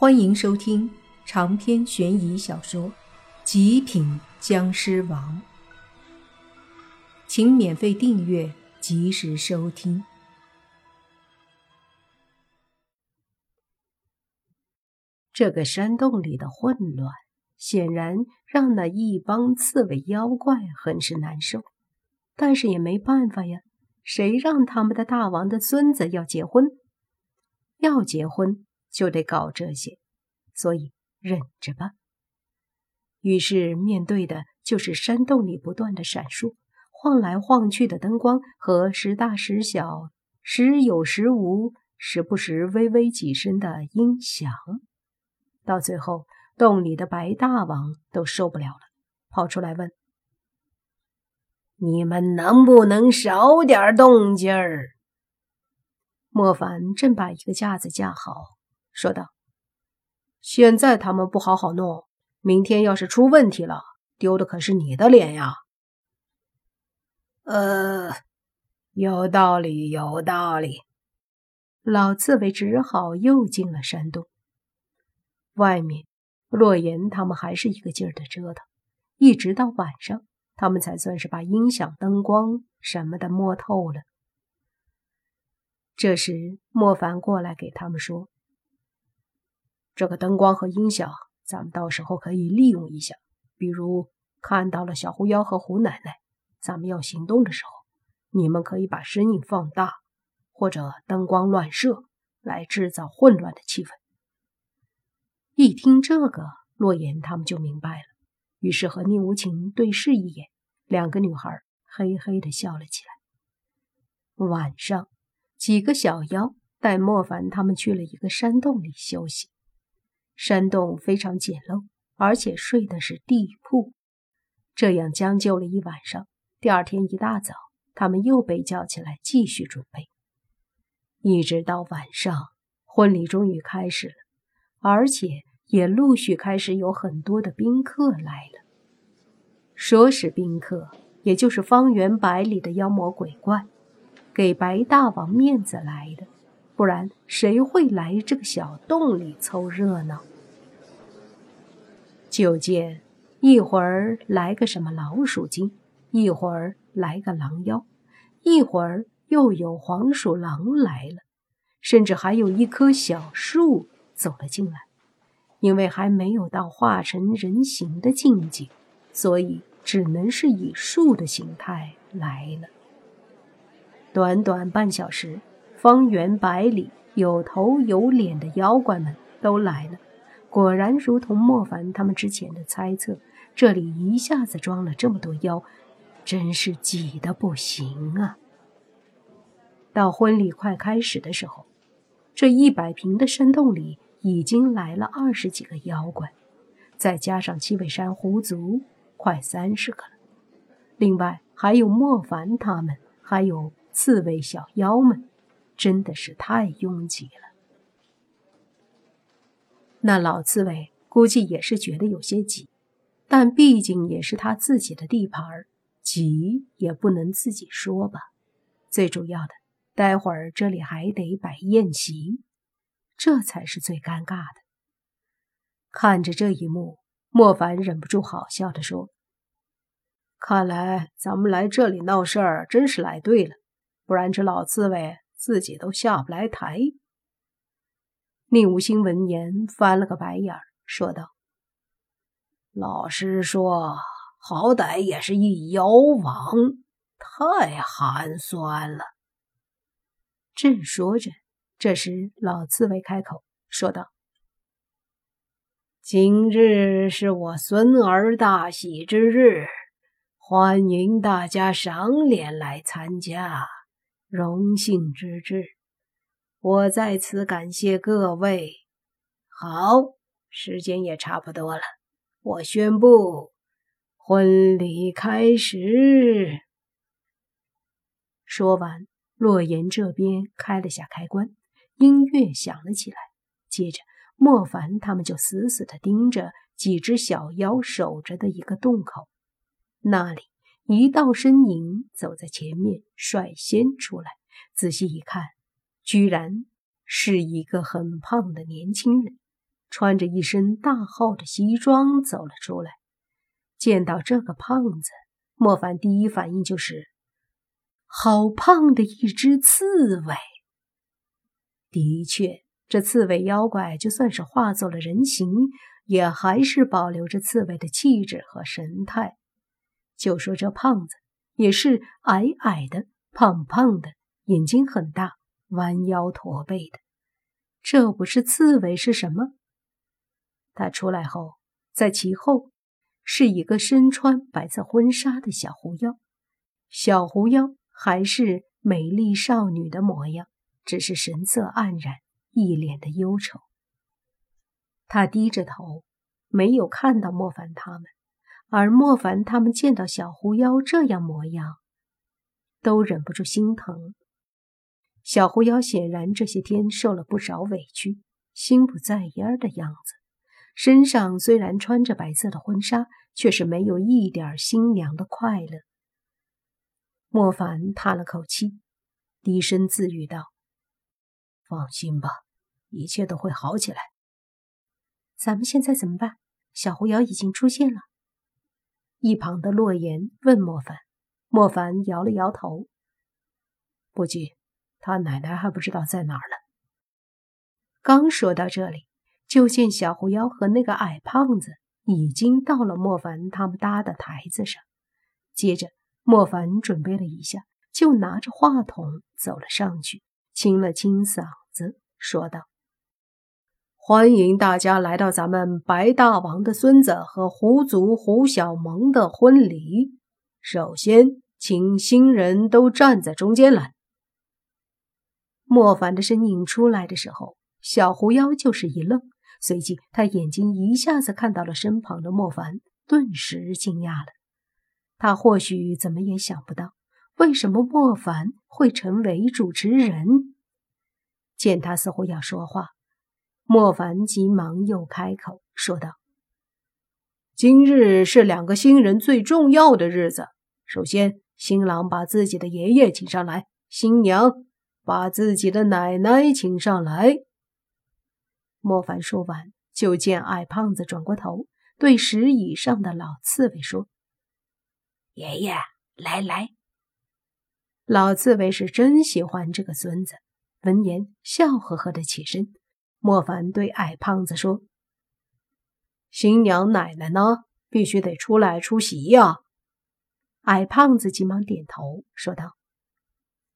欢迎收听长篇悬疑小说《极品僵尸王》，请免费订阅，及时收听。这个山洞里的混乱，显然让那一帮刺猬妖怪很是难受，但是也没办法呀，谁让他们的大王的孙子要结婚？要结婚。就得搞这些，所以忍着吧。于是面对的就是山洞里不断的闪烁、晃来晃去的灯光和时大时小、时有时无、时不时微微几声的音响。到最后，洞里的白大王都受不了了，跑出来问：“你们能不能少点动静儿？”莫凡正把一个架子架好。说道：“现在他们不好好弄，明天要是出问题了，丢的可是你的脸呀。”呃，有道理，有道理。老刺猬只好又进了山洞。外面，洛言他们还是一个劲儿的折腾，一直到晚上，他们才算是把音响、灯光什么的摸透了。这时，莫凡过来给他们说。这个灯光和音响，咱们到时候可以利用一下。比如看到了小狐妖和胡奶奶，咱们要行动的时候，你们可以把声音放大，或者灯光乱射，来制造混乱的气氛。一听这个，洛言他们就明白了，于是和宁无情对视一眼，两个女孩嘿嘿的笑了起来。晚上，几个小妖带莫凡他们去了一个山洞里休息。山洞非常简陋，而且睡的是地铺，这样将就了一晚上。第二天一大早，他们又被叫起来继续准备，一直到晚上，婚礼终于开始了，而且也陆续开始有很多的宾客来了。说是宾客，也就是方圆百里的妖魔鬼怪，给白大王面子来的。不然谁会来这个小洞里凑热闹？就见一会儿来个什么老鼠精，一会儿来个狼妖，一会儿又有黄鼠狼来了，甚至还有一棵小树走了进来。因为还没有到化成人形的境界，所以只能是以树的形态来了。短短半小时。方圆百里有头有脸的妖怪们都来了，果然如同莫凡他们之前的猜测，这里一下子装了这么多妖，真是挤得不行啊！到婚礼快开始的时候，这一百平的山洞里已经来了二十几个妖怪，再加上七尾山狐族，快三十个了。另外还有莫凡他们，还有刺猬小妖们。真的是太拥挤了。那老刺猬估计也是觉得有些挤，但毕竟也是他自己的地盘儿，挤也不能自己说吧。最主要的，待会儿这里还得摆宴席，这才是最尴尬的。看着这一幕，莫凡忍不住好笑的说：“看来咱们来这里闹事儿真是来对了，不然这老刺猬……”自己都下不来台。宁无心闻言翻了个白眼，说道：“老实说，好歹也是一妖王，太寒酸了。”正说着，这时老刺猬开口说道：“今日是我孙儿大喜之日，欢迎大家赏脸来参加。”荣幸之至，我在此感谢各位。好，时间也差不多了，我宣布婚礼开始。说完，洛言这边开了下开关，音乐响了起来。接着，莫凡他们就死死地盯着几只小妖守着的一个洞口，那里。一道身影走在前面，率先出来。仔细一看，居然是一个很胖的年轻人，穿着一身大号的西装走了出来。见到这个胖子，莫凡第一反应就是：好胖的一只刺猬。的确，这刺猬妖怪就算是化作了人形，也还是保留着刺猬的气质和神态。就说这胖子，也是矮矮的、胖胖的，眼睛很大，弯腰驼背的。这不是刺猬是什么？他出来后，在其后是一个身穿白色婚纱的小狐妖。小狐妖还是美丽少女的模样。只是神色黯然，一脸的忧愁。他低着头，没有看到莫凡他们，而莫凡他们见到小狐妖这样模样，都忍不住心疼。小狐妖显然这些天受了不少委屈，心不在焉的样子。身上虽然穿着白色的婚纱，却是没有一点新娘的快乐。莫凡叹了口气，低声自语道。放心吧，一切都会好起来。咱们现在怎么办？小狐妖已经出现了。一旁的洛言问莫凡，莫凡摇了摇头，不急，他奶奶还不知道在哪儿呢。刚说到这里，就见小狐妖和那个矮胖子已经到了莫凡他们搭的台子上。接着，莫凡准备了一下，就拿着话筒走了上去。清了清嗓子，说道：“欢迎大家来到咱们白大王的孙子和狐族胡小萌的婚礼。首先，请新人都站在中间来。”莫凡的身影出来的时候，小狐妖就是一愣，随即他眼睛一下子看到了身旁的莫凡，顿时惊讶了。他或许怎么也想不到。为什么莫凡会成为主持人？见他似乎要说话，莫凡急忙又开口说道：“今日是两个新人最重要的日子。首先，新郎把自己的爷爷请上来，新娘把自己的奶奶请上来。”莫凡说完，就见矮胖子转过头，对石椅上的老刺猬说：“爷爷，来来。”老刺猬是真喜欢这个孙子，闻言笑呵呵的起身。莫凡对矮胖子说：“新娘奶奶呢？必须得出来出席呀！”矮胖子急忙点头说道：“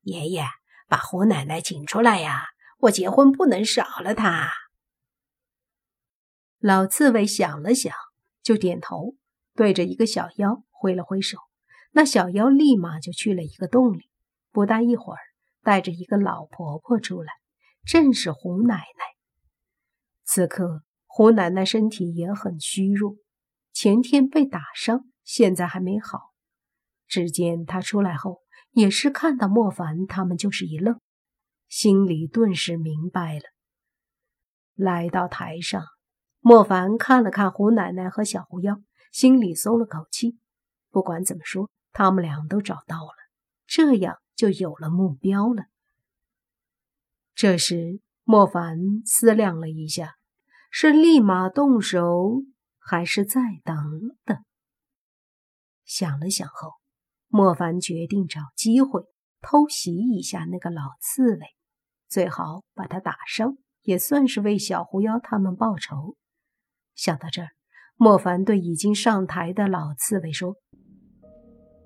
爷爷，把胡奶奶请出来呀！我结婚不能少了她。”老刺猬想了想，就点头，对着一个小妖挥了挥手。那小妖立马就去了一个洞里。不大一会儿，带着一个老婆婆出来，正是胡奶奶。此刻，胡奶奶身体也很虚弱，前天被打伤，现在还没好。只见她出来后，也是看到莫凡他们，就是一愣，心里顿时明白了。来到台上，莫凡看了看胡奶奶和小狐妖，心里松了口气。不管怎么说，他们俩都找到了，这样。就有了目标了。这时，莫凡思量了一下，是立马动手，还是再等等？想了想后，莫凡决定找机会偷袭一下那个老刺猬，最好把他打伤，也算是为小狐妖他们报仇。想到这儿，莫凡对已经上台的老刺猬说：“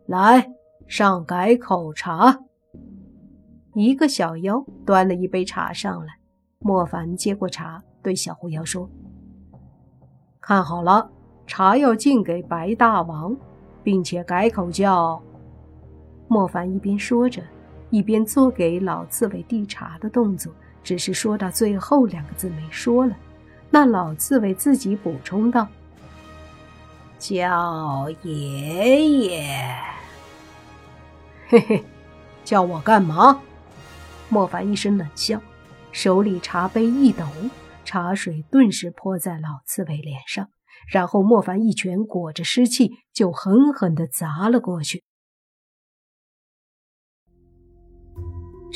来。”上改口茶。一个小妖端了一杯茶上来，莫凡接过茶，对小狐妖说：“看好了，茶要敬给白大王，并且改口叫……”莫凡一边说着，一边做给老刺猬递茶的动作，只是说到最后两个字没说了。那老刺猬自己补充道：“叫爷爷。”嘿嘿，叫我干嘛？莫凡一声冷笑，手里茶杯一抖，茶水顿时泼在老刺猬脸上，然后莫凡一拳裹着湿气就狠狠地砸了过去。